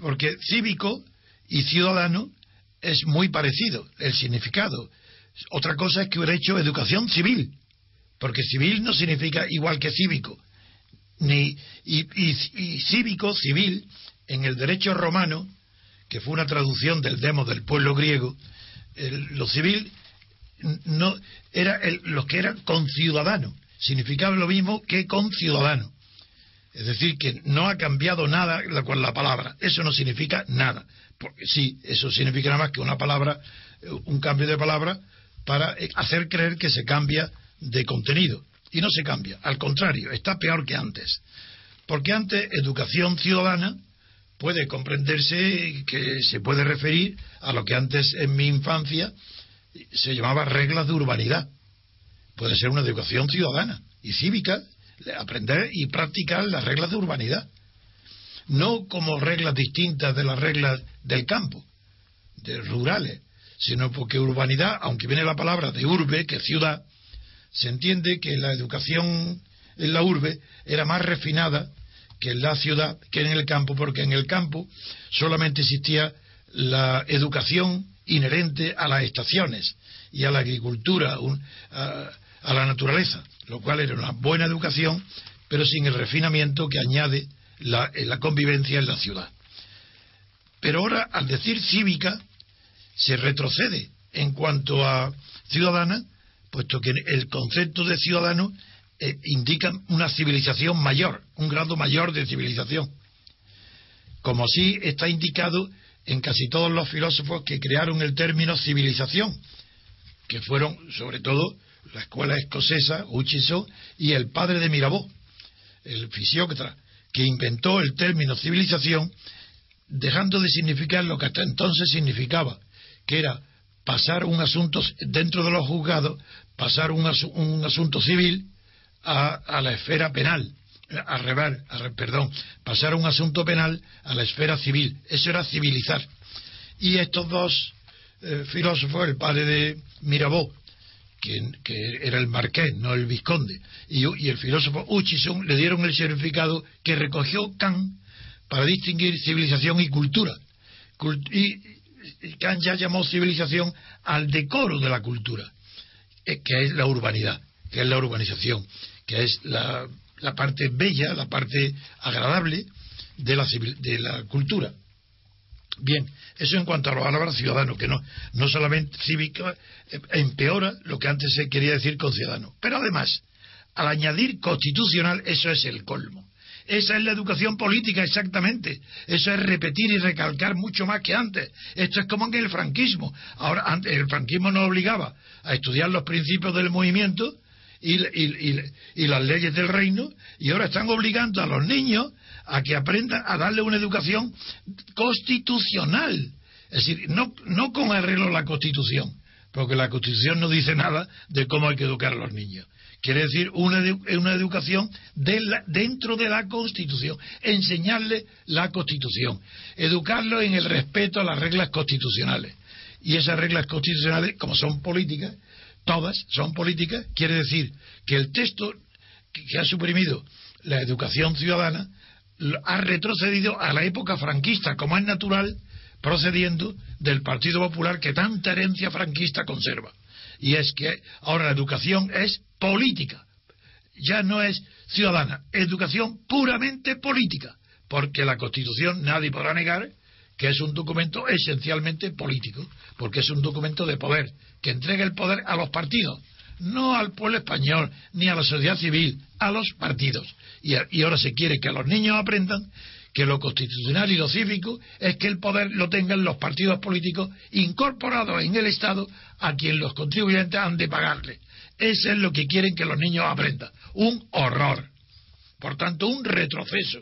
porque cívico y ciudadano es muy parecido, el significado. Otra cosa es que hubiera hecho educación civil, porque civil no significa igual que cívico. Ni, y, cívico, civil, en el derecho romano, que fue una traducción del demo del pueblo griego, lo civil no era el, los que eran conciudadanos, significaba lo mismo que conciudadano. Es decir, que no ha cambiado nada con la palabra. Eso no significa nada. Porque sí, eso significa nada más que una palabra, eh, un cambio de palabra para eh, hacer creer que se cambia de contenido. Y no se cambia. Al contrario, está peor que antes. Porque antes, educación ciudadana puede comprenderse que se puede referir a lo que antes en mi infancia se llamaba reglas de urbanidad. Puede ser una educación ciudadana y cívica, aprender y practicar las reglas de urbanidad. No como reglas distintas de las reglas del campo, de rurales, sino porque urbanidad, aunque viene la palabra de urbe, que ciudad, se entiende que la educación en la urbe era más refinada que en la ciudad, que en el campo, porque en el campo solamente existía la educación inherente a las estaciones y a la agricultura, la naturaleza, lo cual era una buena educación, pero sin el refinamiento que añade la, la convivencia en la ciudad. Pero ahora, al decir cívica, se retrocede en cuanto a ciudadana, puesto que el concepto de ciudadano eh, indica una civilización mayor, un grado mayor de civilización. Como así está indicado en casi todos los filósofos que crearon el término civilización, que fueron sobre todo la escuela escocesa, Hutchison, y el padre de Mirabeau, el fisiócrata, que inventó el término civilización, dejando de significar lo que hasta entonces significaba, que era pasar un asunto dentro de los juzgados, pasar un, asunto civil a, la esfera penal, a rebar, perdón, pasar un asunto penal a la esfera civil. Eso era civilizar. Y estos dos eh, filósofos, el padre de Mirabeau, que, era el marqués, no el vizconde, y, el filósofo Hutchison le dieron el significado que recogió Kant para distinguir civilización y cultura. y, Kant ya llamó civilización al decoro de la cultura, eh, que es la urbanidad, que es la urbanización, que es la parte bella, la parte agradable de la, de la cultura. Bien, eso en cuanto a la palabra ciudadano, que no, no solamente cívico, eh, empeora lo que antes se quería decir con ciudadano. Pero además, al añadir constitucional, eso es el colmo. Esa es la educación política, exactamente. Eso es repetir y recalcar mucho más que antes. Esto es como en el franquismo. Ahora, el franquismo nos obligaba a estudiar los principios del movimiento y, las leyes del reino y ahora están obligando a los niños a que aprendan a darle una educación constitucional. Es decir, no, no con arreglo a la Constitución, porque la Constitución no dice nada de cómo hay que educar a los niños. Quiere decir una, una educación dentro de la Constitución, enseñarle la Constitución, educarlo en el respeto a las reglas constitucionales. Y esas reglas constitucionales, como son políticas, todas son políticas, quiere decir que el texto que ha suprimido la educación ciudadana ha retrocedido a la época franquista, como es natural, procediendo del Partido Popular que tanta herencia franquista conserva. Y es que ahora la educación es política, ya no es ciudadana, educación puramente política, porque la Constitución nadie podrá negar que es un documento esencialmente político, porque es un documento de poder, que entrega el poder a los partidos, no al pueblo español, ni a la sociedad civil, a los partidos. Y, ahora se quiere que los niños aprendan que lo constitucional y lo cívico es que el poder lo tengan los partidos políticos incorporados en el Estado a quien los contribuyentes han de pagarle. Eso es lo que quieren que los niños aprendan. Un horror. Por tanto, un retroceso